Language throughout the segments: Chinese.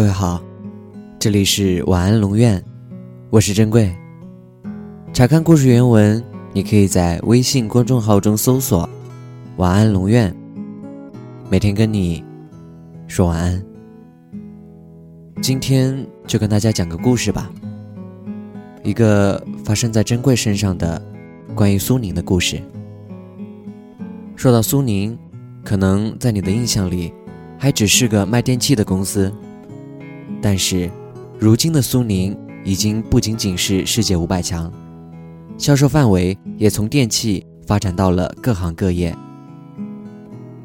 各位好，这里是晚安龙院，我是珍贵。查看故事原文，你可以在微信公众号中搜索“晚安龙院”，每天跟你说晚安。今天就跟大家讲个故事吧，一个发生在珍贵身上的关于苏宁的故事。说到苏宁，可能在你的印象里，还只是个卖电器的公司。但是，如今的苏宁已经不仅仅是世界五百强，销售范围也从电器发展到了各行各业。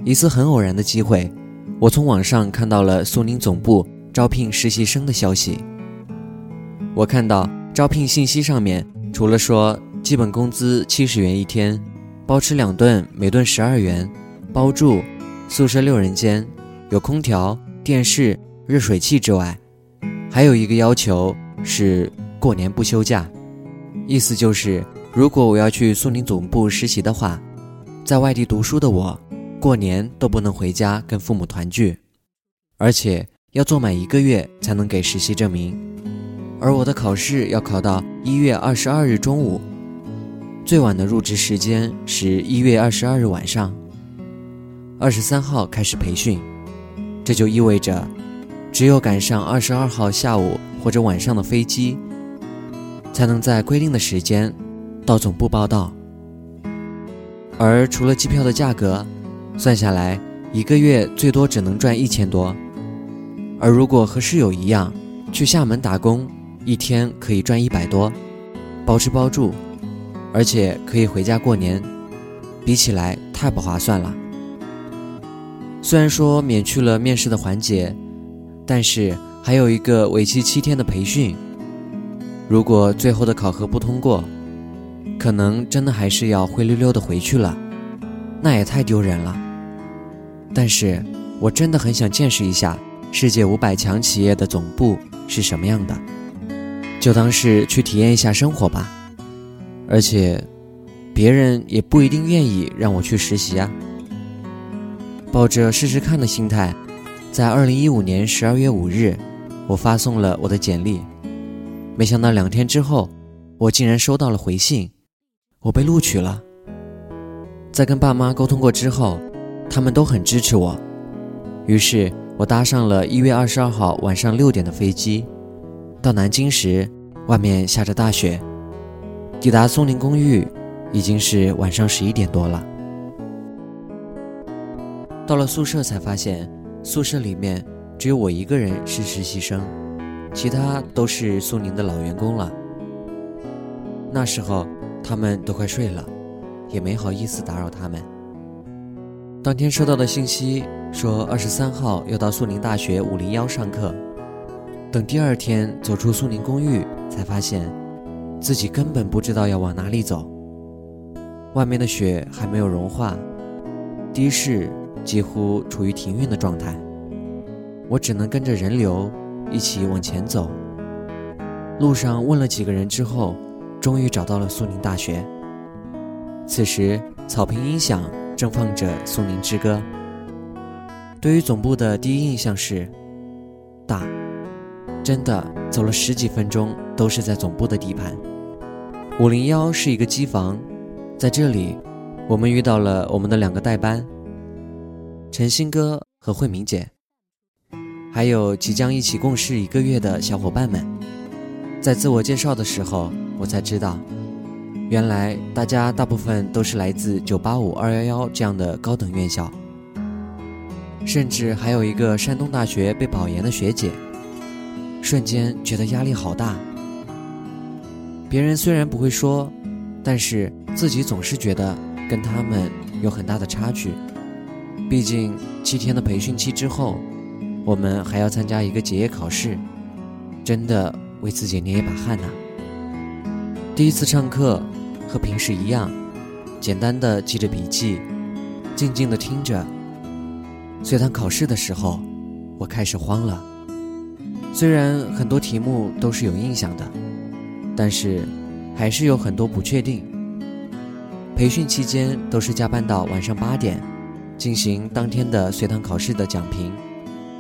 一次很偶然的机会，我从网上看到了苏宁总部招聘实习生的消息。我看到招聘信息上面，除了说基本工资七十元一天，包吃两顿，每顿十二元，包住，宿舍六人间，有空调、电视、热水器之外，还有一个要求是过年不休假，意思就是如果我要去苏宁总部实习的话，在外地读书的我，过年都不能回家跟父母团聚，而且要做满一个月才能给实习证明，而我的考试要考到一月二十二日中午，最晚的入职时间是一月二十二日晚上，二十三号开始培训，这就意味着。只有赶上二十二号下午或者晚上的飞机，才能在规定的时间到总部报到。而除了机票的价格，算下来一个月最多只能赚一千多。而如果和室友一样去厦门打工，一天可以赚一百多，包吃包住，而且可以回家过年，比起来太不划算了。虽然说免去了面试的环节。但是还有一个为期七天的培训，如果最后的考核不通过，可能真的还是要灰溜溜的回去了，那也太丢人了。但是我真的很想见识一下世界五百强企业的总部是什么样的，就当是去体验一下生活吧。而且，别人也不一定愿意让我去实习啊。抱着试试看的心态。在二零一五年十二月五日，我发送了我的简历，没想到两天之后，我竟然收到了回信，我被录取了。在跟爸妈沟通过之后，他们都很支持我，于是我搭上了一月二十二号晚上六点的飞机，到南京时，外面下着大雪，抵达松林公寓，已经是晚上十一点多了。到了宿舍才发现。宿舍里面只有我一个人是实习生，其他都是苏宁的老员工了。那时候他们都快睡了，也没好意思打扰他们。当天收到的信息说二十三号要到苏宁大学五零幺上课，等第二天走出苏宁公寓，才发现自己根本不知道要往哪里走。外面的雪还没有融化，的士。几乎处于停运的状态，我只能跟着人流一起往前走。路上问了几个人之后，终于找到了苏宁大学。此时草坪音响正放着《苏宁之歌》。对于总部的第一印象是大，真的走了十几分钟都是在总部的地盘。五零幺是一个机房，在这里，我们遇到了我们的两个代班。陈鑫哥和慧明姐，还有即将一起共事一个月的小伙伴们，在自我介绍的时候，我才知道，原来大家大部分都是来自九八五、二幺幺这样的高等院校，甚至还有一个山东大学被保研的学姐。瞬间觉得压力好大。别人虽然不会说，但是自己总是觉得跟他们有很大的差距。毕竟七天的培训期之后，我们还要参加一个结业考试，真的为自己捏一把汗呐。第一次上课和平时一样，简单的记着笔记，静静的听着。随堂考试的时候，我开始慌了。虽然很多题目都是有印象的，但是还是有很多不确定。培训期间都是加班到晚上八点。进行当天的随堂考试的讲评，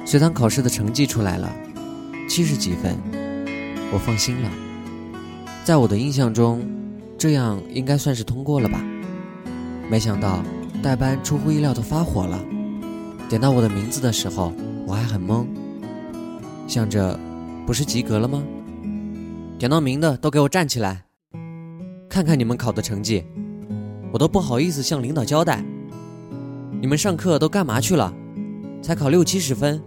随堂考试的成绩出来了，七十几分，我放心了。在我的印象中，这样应该算是通过了吧？没想到代班出乎意料的发火了，点到我的名字的时候，我还很懵，想着不是及格了吗？点到名的都给我站起来，看看你们考的成绩，我都不好意思向领导交代。你们上课都干嘛去了？才考六七十分，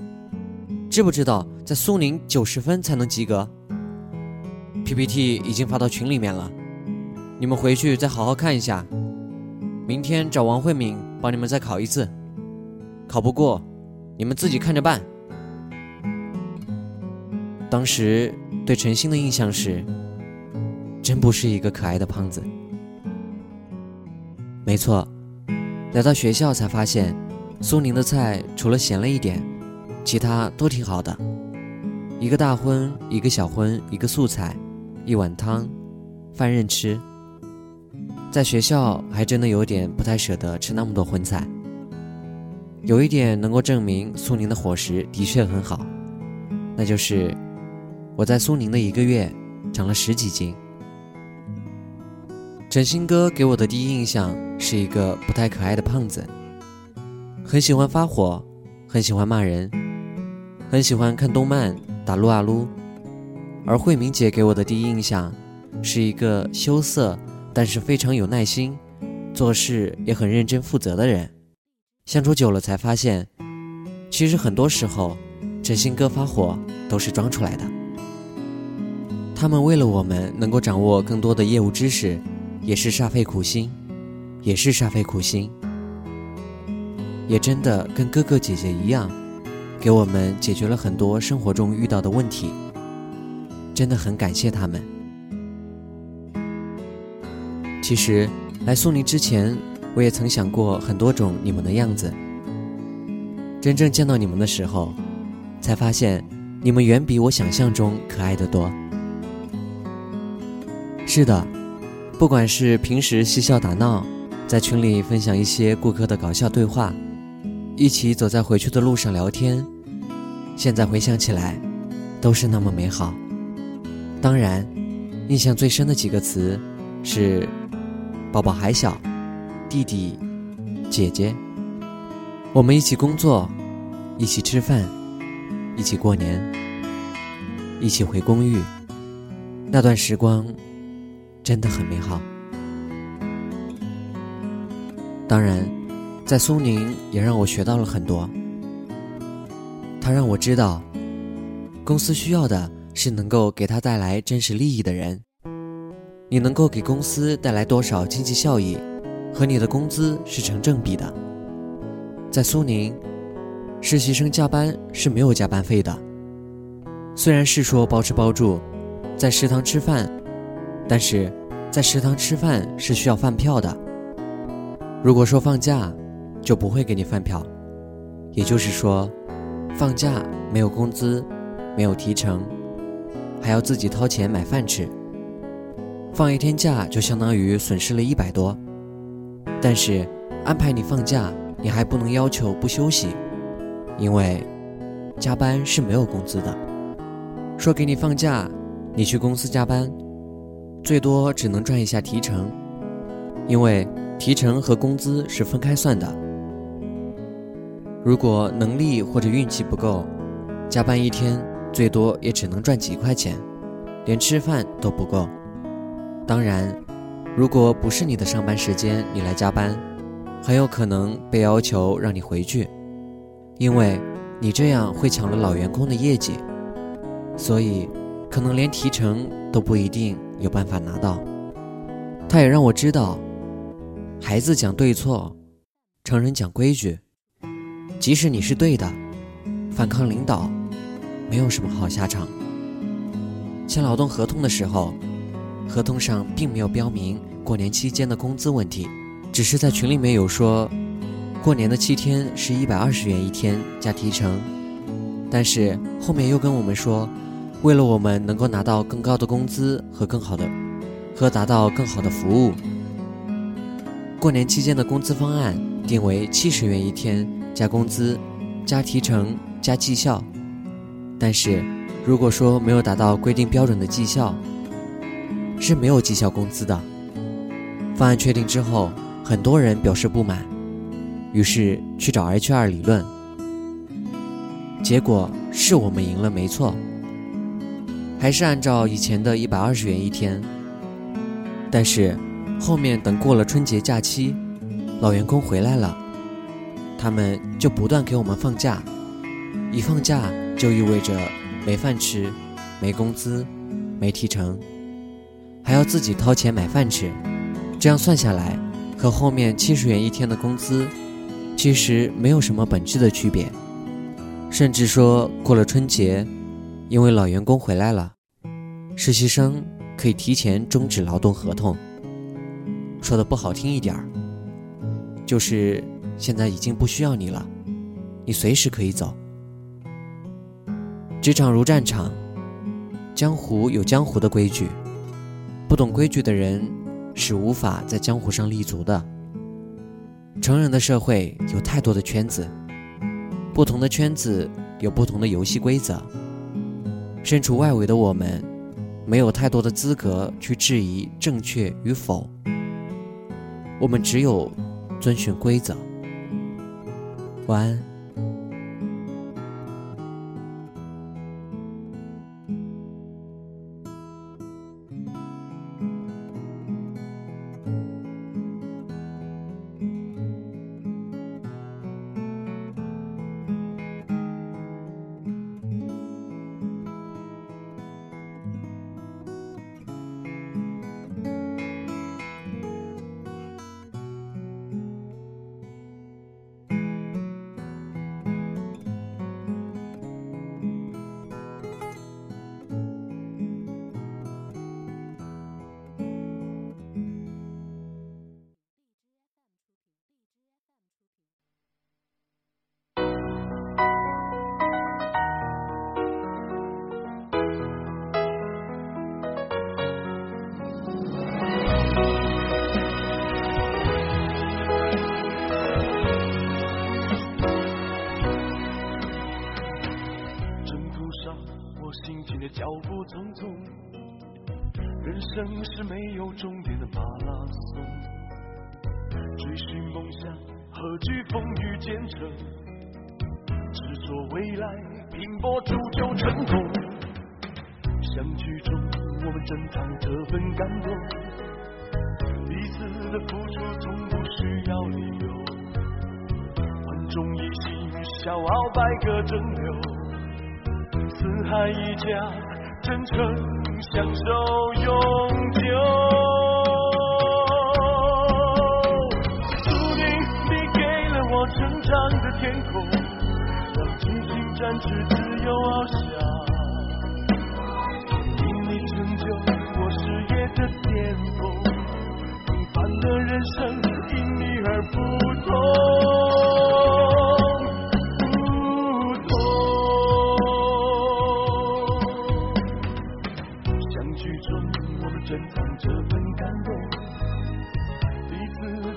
知不知道在苏宁九十分才能及格？PPT 已经发到群里面了，你们回去再好好看一下。明天找王慧敏帮你们再考一次，考不过，你们自己看着办。当时对陈星的印象是，真不是一个可爱的胖子。没错，来到学校才发现，苏宁的菜除了咸了一点，其他都挺好的。一个大荤，一个小荤，一个素菜，一碗汤，饭任吃。在学校还真的有点不太舍得吃那么多荤菜。有一点能够证明苏宁的伙食的确很好，那就是。我在苏宁的一个月，长了十几斤。整新哥给我的第一印象是一个不太可爱的胖子，很喜欢发火，很喜欢骂人，很喜欢看动漫打撸啊撸。而慧明姐给我的第一印象是一个羞涩但是非常有耐心，做事也很认真负责的人。相处久了才发现，其实很多时候整新哥发火都是装出来的。他们为了我们能够掌握更多的业务知识，也是煞费苦心，也是煞费苦心，也真的跟哥哥姐姐一样，给我们解决了很多生活中遇到的问题，真的很感谢他们。其实来苏宁之前，我也曾想过很多种你们的样子，真正见到你们的时候，才发现你们远比我想象中可爱的多。是的，不管是平时嬉笑打闹，在群里分享一些顾客的搞笑对话，一起走在回去的路上聊天，现在回想起来，都是那么美好。当然，印象最深的几个词是“宝宝还小”“弟弟”“姐姐”，我们一起工作，一起吃饭，一起过年，一起回公寓，那段时光。真的很美好。当然，在苏宁也让我学到了很多。他让我知道，公司需要的是能够给他带来真实利益的人。你能够给公司带来多少经济效益，和你的工资是成正比的。在苏宁，实习生加班是没有加班费的。虽然是说包吃包住，在食堂吃饭。但是，在食堂吃饭是需要饭票的。如果说放假，就不会给你饭票。也就是说，放假没有工资，没有提成，还要自己掏钱买饭吃。放一天假就相当于损失了一百多。但是，安排你放假，你还不能要求不休息，因为加班是没有工资的。说给你放假，你去公司加班。最多只能赚一下提成，因为提成和工资是分开算的。如果能力或者运气不够，加班一天最多也只能赚几块钱，连吃饭都不够。当然，如果不是你的上班时间，你来加班，很有可能被要求让你回去，因为你这样会抢了老员工的业绩，所以可能连提成都不一定。有办法拿到，他也让我知道，孩子讲对错，成人讲规矩。即使你是对的，反抗领导，没有什么好下场。签劳动合同的时候，合同上并没有标明过年期间的工资问题，只是在群里面有说，过年的七天是一百二十元一天加提成，但是后面又跟我们说。为了我们能够拿到更高的工资和更好的，和达到更好的服务，过年期间的工资方案定为七十元一天加工资，加提成加绩效。但是，如果说没有达到规定标准的绩效，是没有绩效工资的。方案确定之后，很多人表示不满，于是去找 HR 理论。结果是我们赢了，没错，还是按照以前的一百二十元一天。但是后面等过了春节假期，老员工回来了，他们就不断给我们放假，一放假就意味着。没饭吃，没工资，没提成，还要自己掏钱买饭吃，这样算下来，和后面七十元一天的工资，其实没有什么本质的区别。甚至说过了春节，因为老员工回来了，实习生可以提前终止劳动合同。说的不好听一点儿，就是现在已经不需要你了，你随时可以走。职场如战场，江湖有江湖的规矩，不懂规矩的人是无法在江湖上立足的。成人的社会有太多的圈子，不同的圈子有不同的游戏规则。身处外围的我们，没有太多的资格去质疑正确与否，我们只有遵循规则。晚安。生是没有终点的马拉松。追寻梦想，何惧风雨兼程？执着未来，拼搏铸就成功。相聚中，我们珍藏这份感动。彼此的付出从不需要理由。万众一心，笑傲百舸争流。四海一家，真诚享受永久。注定你给了我成长的天空，让激情展翅自由翱翔。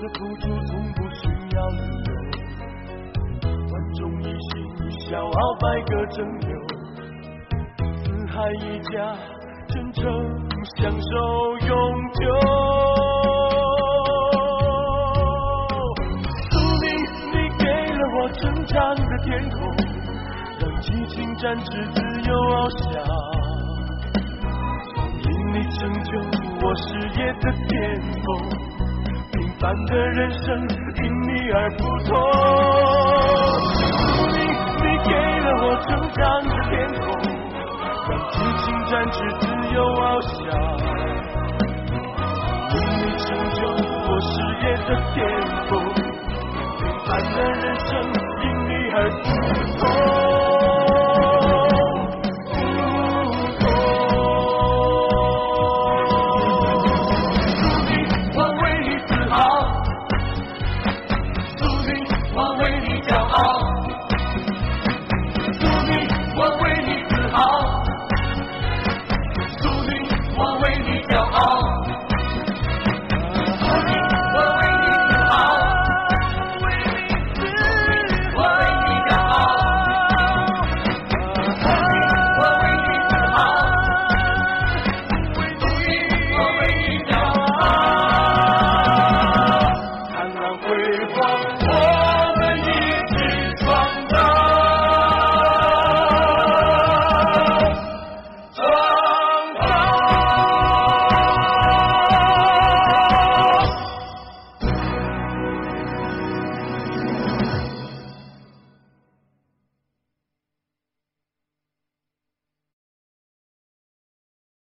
的付出从不需要理由。万众一心，笑傲百舸争流，四海一家，真诚相守永久。宿命，你给了我成长的天空，让激情展翅，自由翱翔。因你成就我事业的巅峰，平凡的人生因你而不同。你你给了我成长的天空，让激情展翅，自由翱翔。因你成就我事业的巅峰，平凡的人生因你而不同。